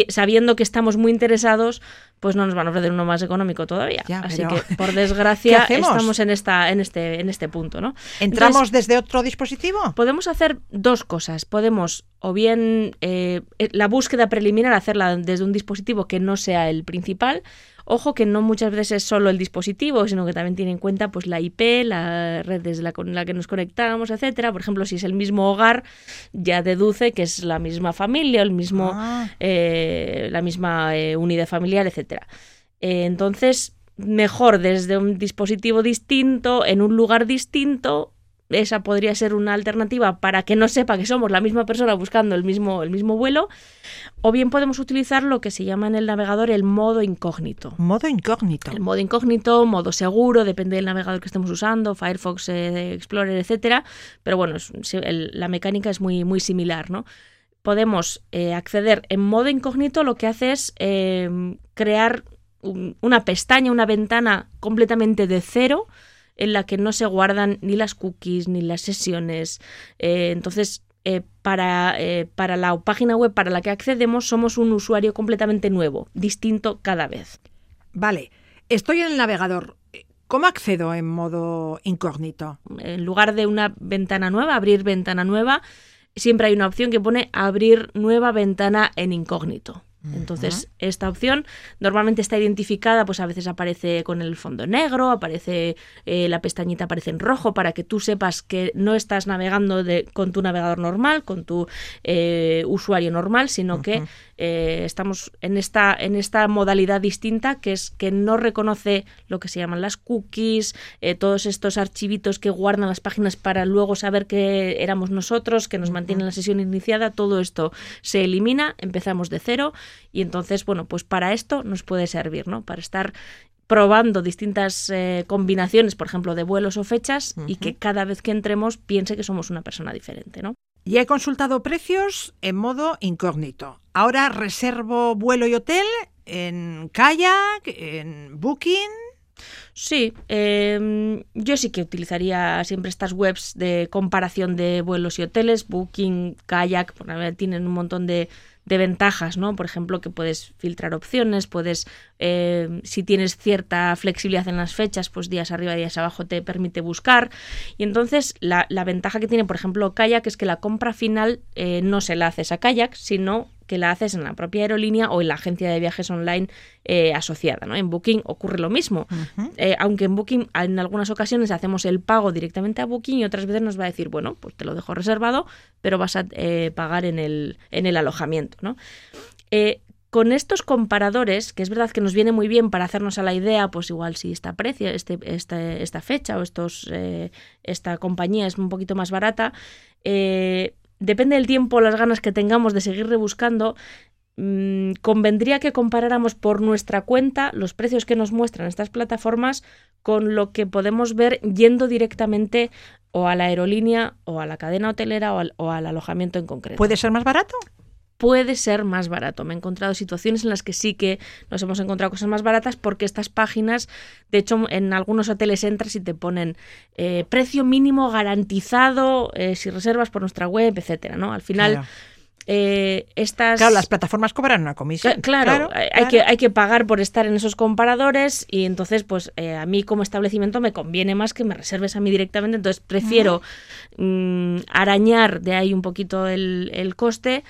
sabiendo que estamos muy interesados, pues no nos van a ofrecer uno más económico todavía. Así que, [LAUGHS] por desgracia, estamos en, esta, en, este, en este punto. ¿no? ¿Entramos desde otro dispositivo? Podemos hacer dos cosas. Podemos, o bien eh, la búsqueda preliminar, hacerla desde un dispositivo que no sea el principal, Ojo que no muchas veces es solo el dispositivo, sino que también tiene en cuenta pues la IP, la red desde la, con la que nos conectamos, etcétera. Por ejemplo, si es el mismo hogar, ya deduce que es la misma familia, el mismo, ah. eh, la misma eh, unidad familiar, etcétera. Eh, entonces, mejor desde un dispositivo distinto, en un lugar distinto, esa podría ser una alternativa para que no sepa que somos la misma persona buscando el mismo, el mismo vuelo. O bien podemos utilizar lo que se llama en el navegador el modo incógnito. Modo incógnito. El modo incógnito, modo seguro, depende del navegador que estemos usando, Firefox, eh, Explorer, etcétera. Pero bueno, la mecánica es muy, muy similar, ¿no? Podemos eh, acceder en modo incógnito, lo que hace es eh, crear una pestaña, una ventana completamente de cero en la que no se guardan ni las cookies ni las sesiones. Eh, entonces, eh, para, eh, para la página web para la que accedemos somos un usuario completamente nuevo, distinto cada vez. Vale, estoy en el navegador. ¿Cómo accedo en modo incógnito? En lugar de una ventana nueva, abrir ventana nueva, siempre hay una opción que pone abrir nueva ventana en incógnito. Entonces, esta opción normalmente está identificada, pues a veces aparece con el fondo negro, aparece eh, la pestañita aparece en rojo para que tú sepas que no estás navegando de, con tu navegador normal, con tu eh, usuario normal, sino que eh, estamos en esta, en esta modalidad distinta que es que no reconoce lo que se llaman las cookies, todos estos archivitos que guardan las páginas para luego saber que éramos nosotros, que nos mantienen la sesión iniciada, todo esto se elimina, empezamos de cero y entonces, bueno, pues para esto nos puede servir, ¿no? Para estar probando distintas eh, combinaciones, por ejemplo, de vuelos o fechas y que cada vez que entremos piense que somos una persona diferente, ¿no? Ya he consultado precios en modo incógnito. Ahora reservo vuelo y hotel en Kayak, en Booking. Sí, em, yo sí que utilizaría siempre estas webs de comparación de vuelos y hoteles, Booking, Kayak, porque tienen un montón de, de ventajas, ¿no? Por ejemplo, que puedes filtrar opciones, puedes, eh, si tienes cierta flexibilidad en las fechas, pues días arriba, días abajo te permite buscar. Y entonces la, la ventaja que tiene, por ejemplo, Kayak es que la compra final eh, no se la haces a Kayak, sino que la haces en la propia aerolínea o en la agencia de viajes online eh, asociada. ¿no? En Booking ocurre lo mismo, eh, aunque en Booking en algunas ocasiones hacemos el pago directamente a Booking y otras veces nos va a decir, bueno, pues te lo dejo reservado, pero vas a eh, pagar en el, en el alojamiento. ¿no? con estos comparadores, que es verdad que nos viene muy bien para hacernos a la idea, pues igual si esta precio, este, esta, fecha o estos, esta compañía es un poquito más barata, depende del tiempo, las ganas que tengamos de seguir rebuscando, mm, convendría que comparáramos por nuestra cuenta los precios que nos muestran estas plataformas con lo que podemos ver yendo directamente o a la aerolínea o a la cadena hotelera o al alojamiento en concreto. ¿Puede ser más barato? Puede ser más barato. Me he encontrado situaciones en las que sí que nos hemos encontrado cosas más baratas porque estas páginas, de hecho, en algunos hoteles entras y te ponen eh, precio mínimo garantizado eh, si reservas por nuestra web, etcétera, ¿no? Al final. eh, estas... Claro, las plataformas cobran una comisión. Claro, hay, Que, hay que pagar por estar en esos comparadores y entonces, pues eh, a mí como establecimiento me conviene más que me reserves a mí directamente, entonces prefiero mm, arañar de ahí un poquito el, el coste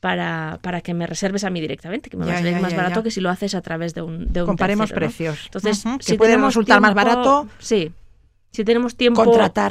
para, para, que me reserves a mí directamente, que me va a salir más barato que si lo haces a través de un, de un Comparemos precios. Entonces, si puede resultar más barato. Sí, si tenemos tiempo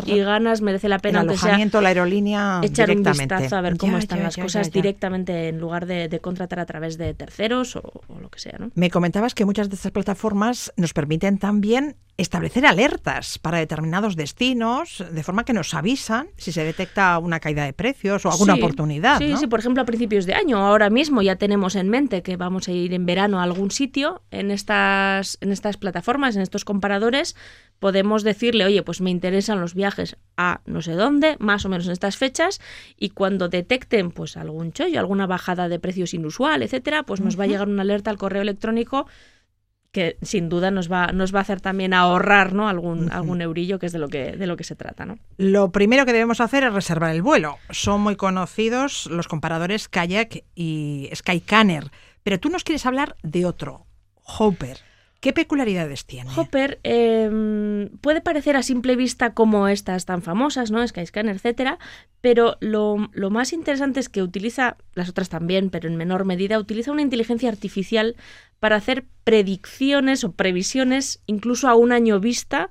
y ganas, merece la pena el alojamiento, la aerolínea echar un vistazo a ver cómo están las cosas directamente en lugar de, contratar a través de terceros o, lo que sea. ¿no? Me comentabas que muchas de estas plataformas nos permiten también establecer alertas para determinados destinos, de forma que nos avisan si se detecta una caída de precios o alguna oportunidad. Sí, sí, por ejemplo, a principios de año, ahora mismo ya tenemos en mente que vamos a ir en verano a algún sitio. En estas, en estas plataformas, en estos comparadores, podemos decirle, oye, pues me interesan los viajes a no sé dónde, más o menos en estas fechas, y cuando detecten pues algún chollo, alguna bajada de precios inusual, etcétera, pues nos va a llegar una alerta al correo electrónico que sin duda nos va, nos va a hacer también ahorrar ¿no? algún, algún eurillo, que es de lo que, de lo que se trata. ¿no? Lo primero que debemos hacer es reservar el vuelo. Son muy conocidos los comparadores Kayak y Skycanner, pero tú nos quieres hablar de otro, Hopper. ¿Qué peculiaridades tiene? Hopper em, puede parecer a simple vista como estas tan famosas, ¿no? Skyscanner, etcétera, pero lo, lo, más interesante es que utiliza, las otras también, pero en menor medida, utiliza una inteligencia artificial para hacer predicciones o previsiones incluso a un año vista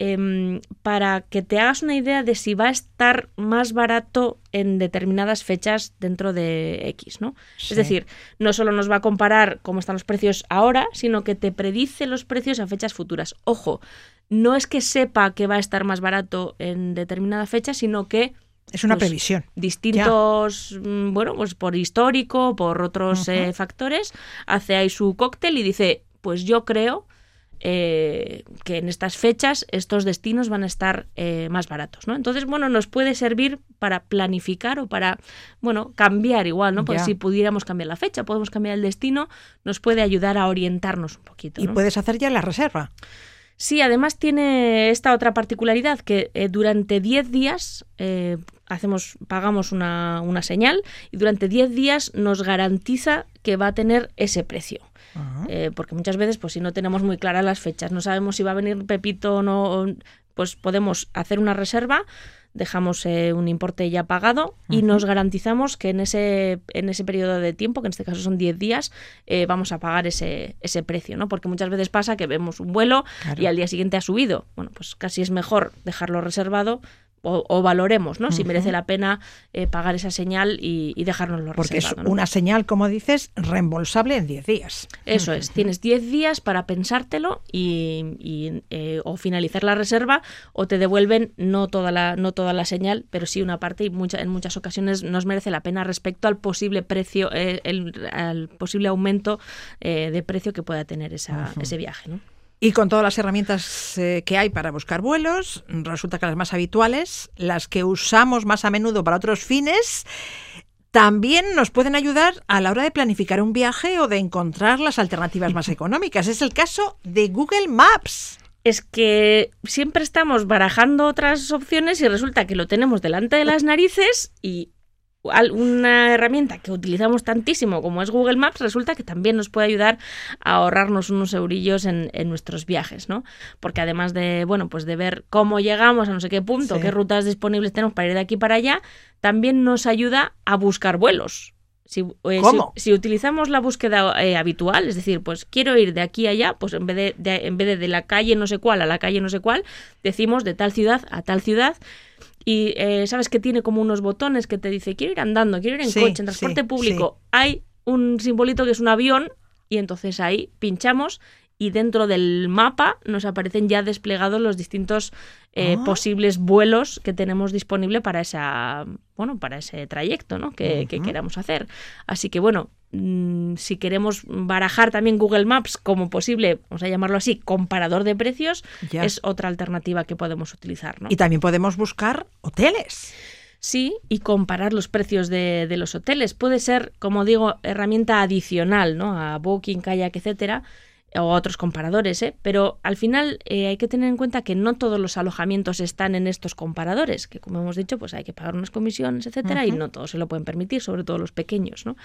Em, para que te hagas una idea de si va a estar más barato en determinadas fechas dentro de X, ¿no? Es decir, no solo nos va a comparar cómo están los precios ahora, sino que te predice los precios a fechas futuras. Ojo, no es que sepa que va a estar más barato en determinada fecha, sino que es una pues, previsión. Distintos, mm, bueno, pues por histórico, por otros eh, factores, hace ahí su cóctel y dice, pues yo creo eh, que en estas fechas estos destinos van a estar eh, más baratos, ¿no? Entonces, bueno, nos puede servir para planificar o para, bueno, cambiar igual, ¿no? Pues si pudiéramos cambiar la fecha, podemos cambiar el destino, nos puede ayudar a orientarnos un poquito. Y puedes hacer ya la reserva. Sí, además tiene esta otra particularidad que eh, durante 10 días hacemos, pagamos una, una señal y durante 10 días nos garantiza que va a tener ese precio. Eh, porque muchas veces, pues si no tenemos muy claras las fechas, no sabemos si va a venir Pepito o no, pues podemos hacer una reserva, dejamos eh, un importe ya pagado y nos garantizamos que en ese, en ese periodo de tiempo, que en este caso son 10 días, eh, vamos a pagar ese, ese precio, ¿no? Porque muchas veces pasa que vemos un vuelo y al día siguiente ha subido. Bueno, pues casi es mejor dejarlo reservado o, valoremos ¿no? si merece la pena eh, pagar esa señal y, y dejárnoslo Porque es una señal, como dices, reembolsable en 10 días. Eso es, tienes 10 días para pensártelo y, eh, o finalizar la reserva o te devuelven no toda la, no toda la señal, pero sí una parte y mucha, en muchas ocasiones nos merece la pena respecto al posible precio, eh, el, al posible aumento de precio que pueda tener esa, ese viaje. ¿no? Y con todas las herramientas eh, que hay para buscar vuelos, resulta que las más habituales, las que usamos más a menudo para otros fines, también nos pueden ayudar a la hora de planificar un viaje o de encontrar las alternativas más [LAUGHS] económicas. Es el caso de Google Maps es que siempre estamos barajando otras opciones y resulta que lo tenemos delante de las narices y una herramienta que utilizamos tantísimo como es Google Maps, resulta que también nos puede ayudar a ahorrarnos unos eurillos en, nuestros viajes, ¿no? Porque además de, bueno, pues de ver cómo llegamos a no sé qué punto, qué rutas disponibles tenemos para ir de aquí para allá, también nos ayuda a buscar vuelos. Si, eh, si, utilizamos la búsqueda eh, habitual, es decir, pues quiero ir de aquí a allá, pues en vez de, en vez de, de la calle no sé cuál a la calle no sé cuál, decimos de tal ciudad a tal ciudad y eh, sabes que tiene como unos botones que te dice quiero ir andando, quiero ir en coche, en transporte público. Hay un simbolito que es un avión y entonces ahí pinchamos y dentro del mapa nos aparecen ya desplegados los distintos eh, ah. posibles vuelos que tenemos disponible para esa bueno para ese trayecto ¿no? que, queramos hacer así que bueno mm, si queremos barajar también Google Maps como posible vamos a llamarlo así comparador de precios es otra alternativa que podemos utilizar ¿no? y también podemos buscar hoteles Sí, y comparar los precios de, de, los hoteles. Puede ser, como digo, herramienta adicional, ¿no? A Booking, Kayak, etcétera, o otros comparadores, ¿eh? pero al final eh, hay que tener en cuenta que no todos los alojamientos están en estos comparadores, que como hemos dicho, pues hay que pagar unas comisiones, etcétera, y no todos se lo pueden permitir, sobre todo los pequeños, ¿no?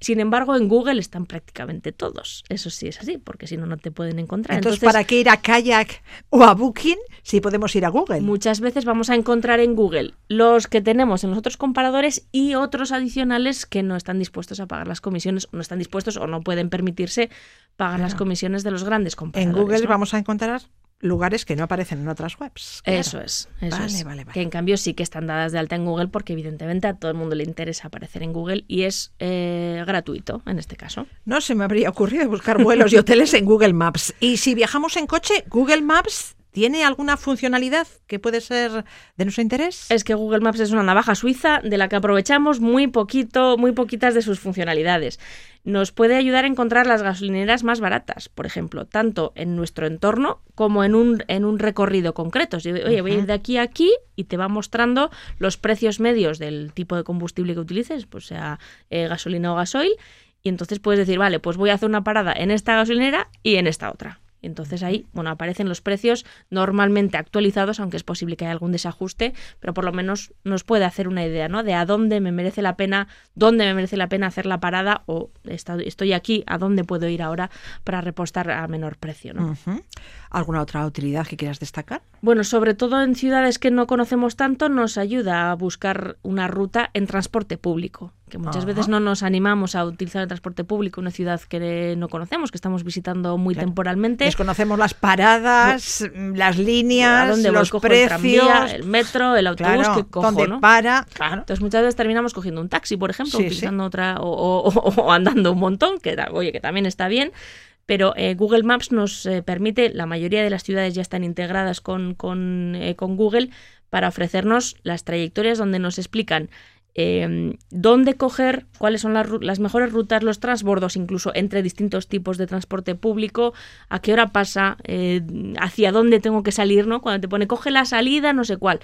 Sin embargo, en Google están prácticamente todos. Eso sí es así, porque si no, no te pueden encontrar. Entonces, ¿para qué ir a Kayak o a Booking si podemos ir a Google? Muchas veces vamos a encontrar en Google los que tenemos en los otros comparadores y otros adicionales que no están dispuestos a pagar las comisiones, no están dispuestos o no pueden permitirse pagar las comisiones de los grandes comparadores. En Google vamos a encontrar lugares que no aparecen en otras webs. Eso es, eso es. Que en cambio sí que están dadas de alta en Google porque evidentemente a todo el mundo le interesa aparecer en Google y es eh, gratuito en este caso. No se me habría ocurrido buscar vuelos y hoteles en Google Maps. Y si viajamos en coche, Google Maps ¿Tiene alguna funcionalidad que puede ser de nuestro interés? Es que Google Maps es una navaja suiza de la que aprovechamos muy poquito, muy poquitas de sus funcionalidades. Nos puede ayudar a encontrar las gasolineras más baratas, por ejemplo, tanto en nuestro entorno como en un, en un recorrido concreto. Oye, voy a ir de aquí a aquí y te va mostrando los precios medios del tipo de combustible que utilices, pues sea eh, gasolina o gasoil, y entonces puedes decir, vale, pues voy a hacer una parada en esta gasolinera y en esta otra. Entonces ahí, bueno, aparecen los precios normalmente actualizados, aunque es posible que haya algún desajuste, pero por lo menos nos puede hacer una idea, ¿no? De a dónde me merece la pena, dónde me merece la pena hacer la parada o estoy aquí, a dónde puedo ir ahora para repostar a menor precio, ¿no? ¿Alguna otra utilidad que quieras destacar? Bueno, sobre todo en ciudades que no conocemos tanto, nos ayuda a buscar una ruta en transporte público, que muchas veces no nos animamos a utilizar el transporte público en una ciudad que no conocemos, que estamos visitando muy temporalmente. Desconocemos las paradas, las líneas, dónde los precios, el, metro, el autobús que cojo, dónde para. Entonces muchas veces terminamos cogiendo un taxi, por ejemplo, utilizando otra [LAUGHS] o, andando un montón, que oye que también está bien. Pero eh, Google Maps nos eh, permite, la mayoría de las ciudades ya están integradas con, con, eh, con Google, para ofrecernos las trayectorias donde nos explican eh, dónde coger, cuáles son las, las, mejores rutas, los transbordos, incluso entre distintos tipos de transporte público, a qué hora pasa, eh, hacia dónde tengo que salir, ¿no? Cuando te pone coge la salida, no sé cuál.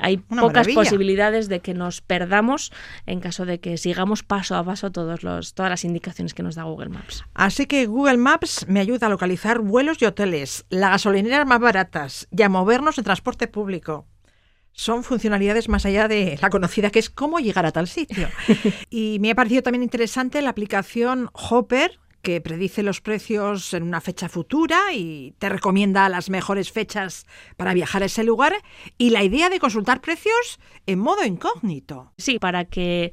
Hay pocas posibilidades de que nos perdamos en caso de que sigamos paso a paso todos los, todas las indicaciones que nos da Google Maps. Así que Google Maps me ayuda a localizar vuelos y hoteles, las gasolineras más baratas y a movernos en transporte público son funcionalidades más allá de la conocida que es cómo llegar a tal sitio. [LAUGHS] y me ha parecido también interesante la aplicación Hopper, que predice los precios en una fecha futura y te recomienda las mejores fechas para viajar a ese lugar, y la idea de consultar precios en modo incógnito. Sí, para que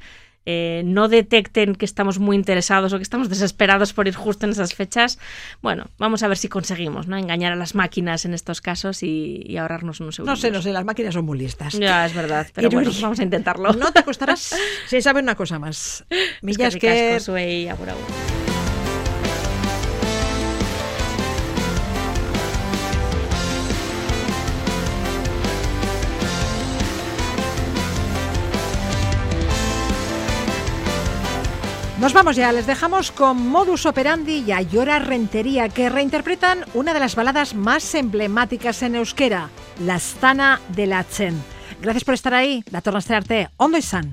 eh, no detecten que estamos muy interesados o que estamos desesperados por ir justo en esas fechas, bueno, vamos a ver si conseguimos ¿no? engañar a las máquinas en estos casos y, ahorrarnos unos segundos. No sé, no sé, las máquinas son muy listas. Ya, es verdad, pero bueno, vamos a intentarlo. No te acostarás sin saber una cosa más. Millas [LAUGHS] es que... que... Nos vamos ya, les dejamos con Modus Operandi y Ayora Rentería, que reinterpretan una de las baladas más emblemáticas en euskera, La Stana de la Chen. Gracias por estar ahí, la Arte, Ondo y San.